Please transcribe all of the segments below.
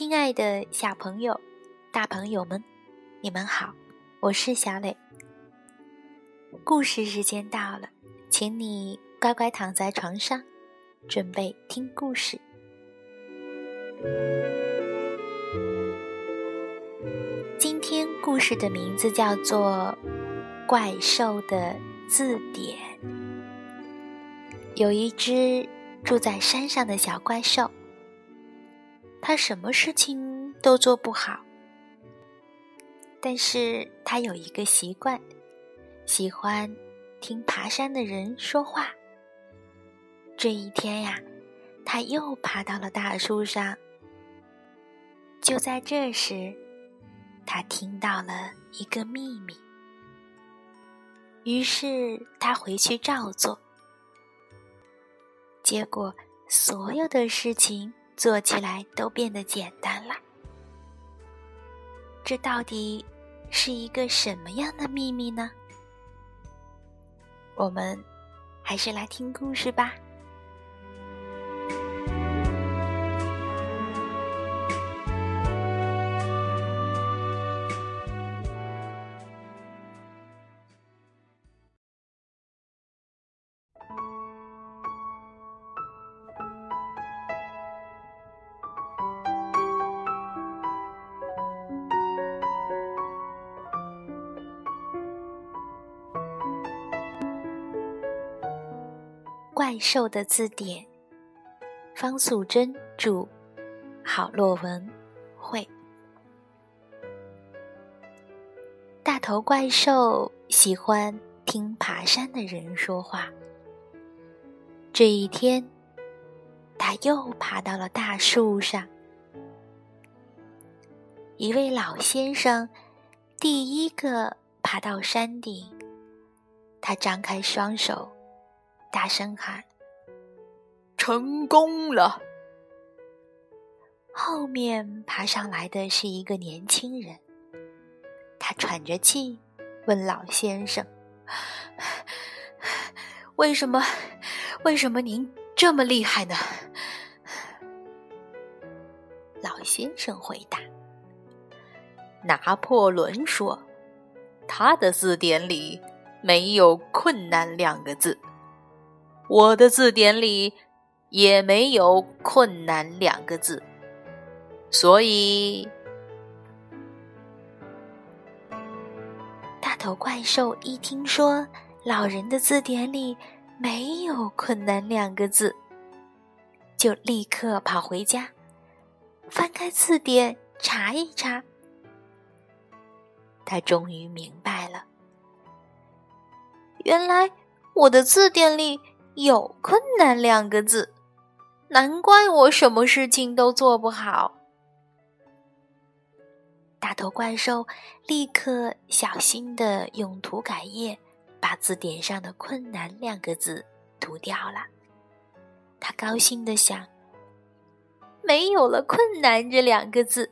亲爱的小朋友、大朋友们，你们好，我是小磊。故事时间到了，请你乖乖躺在床上，准备听故事。今天故事的名字叫做《怪兽的字典》。有一只住在山上的小怪兽。他什么事情都做不好，但是他有一个习惯，喜欢听爬山的人说话。这一天呀，他又爬到了大树上。就在这时，他听到了一个秘密，于是他回去照做，结果所有的事情。做起来都变得简单了。这到底是一个什么样的秘密呢？我们还是来听故事吧。怪兽的字典，方素珍著，郝洛文绘。大头怪兽喜欢听爬山的人说话。这一天，他又爬到了大树上。一位老先生第一个爬到山顶，他张开双手。大声喊：“成功了！”后面爬上来的是一个年轻人，他喘着气问老先生：“为什么？为什么您这么厉害呢？”老先生回答：“拿破仑说，他的字典里没有‘困难’两个字。”我的字典里也没有“困难”两个字，所以大头怪兽一听说老人的字典里没有“困难”两个字，就立刻跑回家，翻开字典查一查。他终于明白了，原来我的字典里。有困难两个字，难怪我什么事情都做不好。大头怪兽立刻小心的用涂改液把字典上的“困难”两个字涂掉了。他高兴的想：没有了“困难”这两个字，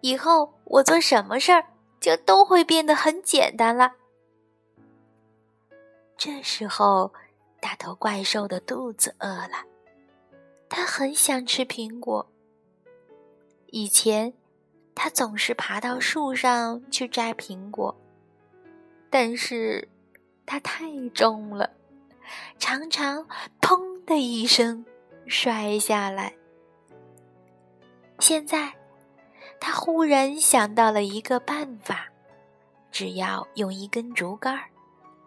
以后我做什么事儿就都会变得很简单了。这时候。大头怪兽的肚子饿了，它很想吃苹果。以前，它总是爬到树上去摘苹果，但是它太重了，常常“砰”的一声摔下来。现在，他忽然想到了一个办法：只要用一根竹竿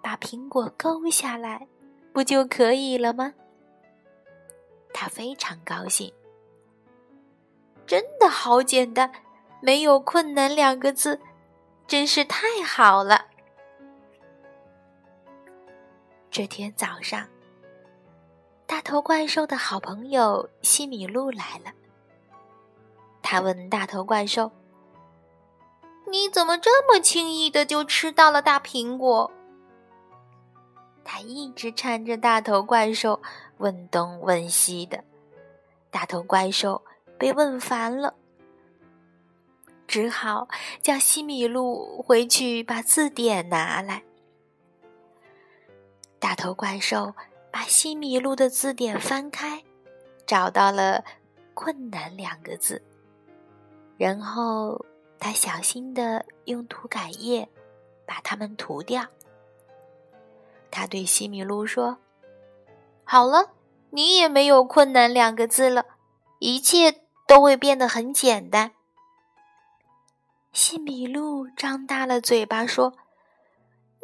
把苹果勾下来。不就可以了吗？他非常高兴，真的好简单，没有困难两个字，真是太好了。这天早上，大头怪兽的好朋友西米露来了。他问大头怪兽：“你怎么这么轻易的就吃到了大苹果？”他一直缠着大头怪兽问东问西的，大头怪兽被问烦了，只好叫西米露回去把字典拿来。大头怪兽把西米露的字典翻开，找到了“困难”两个字，然后他小心的用涂改液把它们涂掉。他对西米露说：“好了，你也没有困难两个字了，一切都会变得很简单。”西米露张大了嘴巴说：“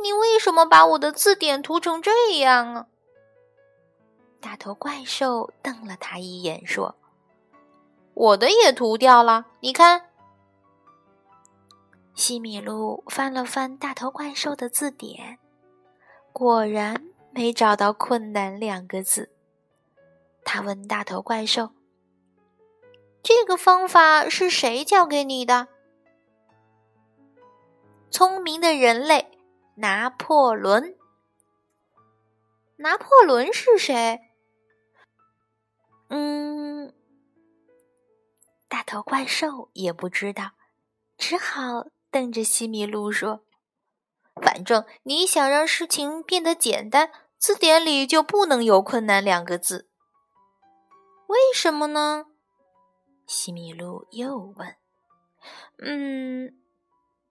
你为什么把我的字典涂成这样啊？”大头怪兽瞪了他一眼说：“我的也涂掉了，你看。”西米露翻了翻大头怪兽的字典。果然没找到“困难”两个字。他问大头怪兽：“这个方法是谁教给你的？”聪明的人类，拿破仑。拿破仑是谁？嗯，大头怪兽也不知道，只好瞪着西米露说。反正你想让事情变得简单，字典里就不能有“困难”两个字。为什么呢？西米露又问。嗯，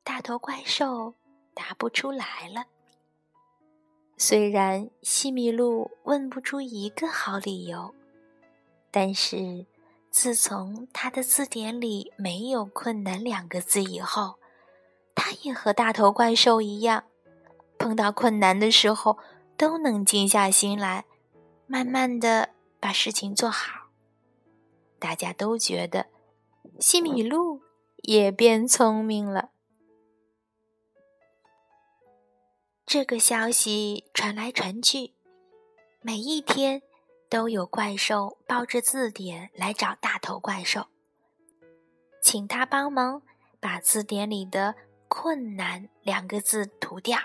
大头怪兽答不出来了。虽然西米露问不出一个好理由，但是自从他的字典里没有“困难”两个字以后。他也和大头怪兽一样，碰到困难的时候都能静下心来，慢慢的把事情做好。大家都觉得西米露也变聪明了。这个消息传来传去，每一天都有怪兽抱着字典来找大头怪兽，请他帮忙把字典里的。困难两个字涂掉，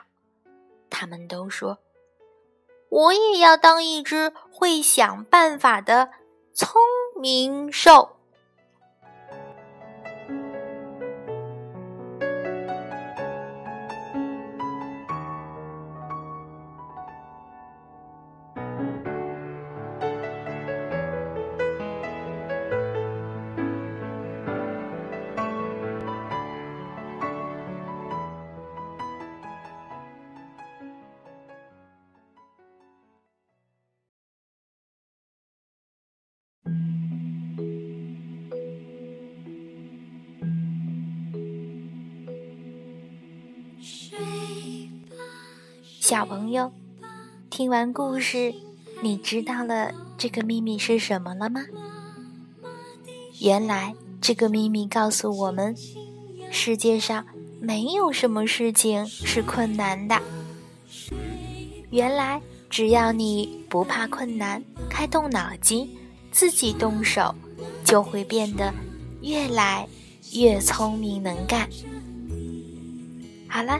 他们都说：“我也要当一只会想办法的聪明兽。”小朋友，听完故事，你知道了这个秘密是什么了吗？原来，这个秘密告诉我们，世界上没有什么事情是困难的。原来，只要你不怕困难，开动脑筋，自己动手，就会变得越来越聪明能干。好了。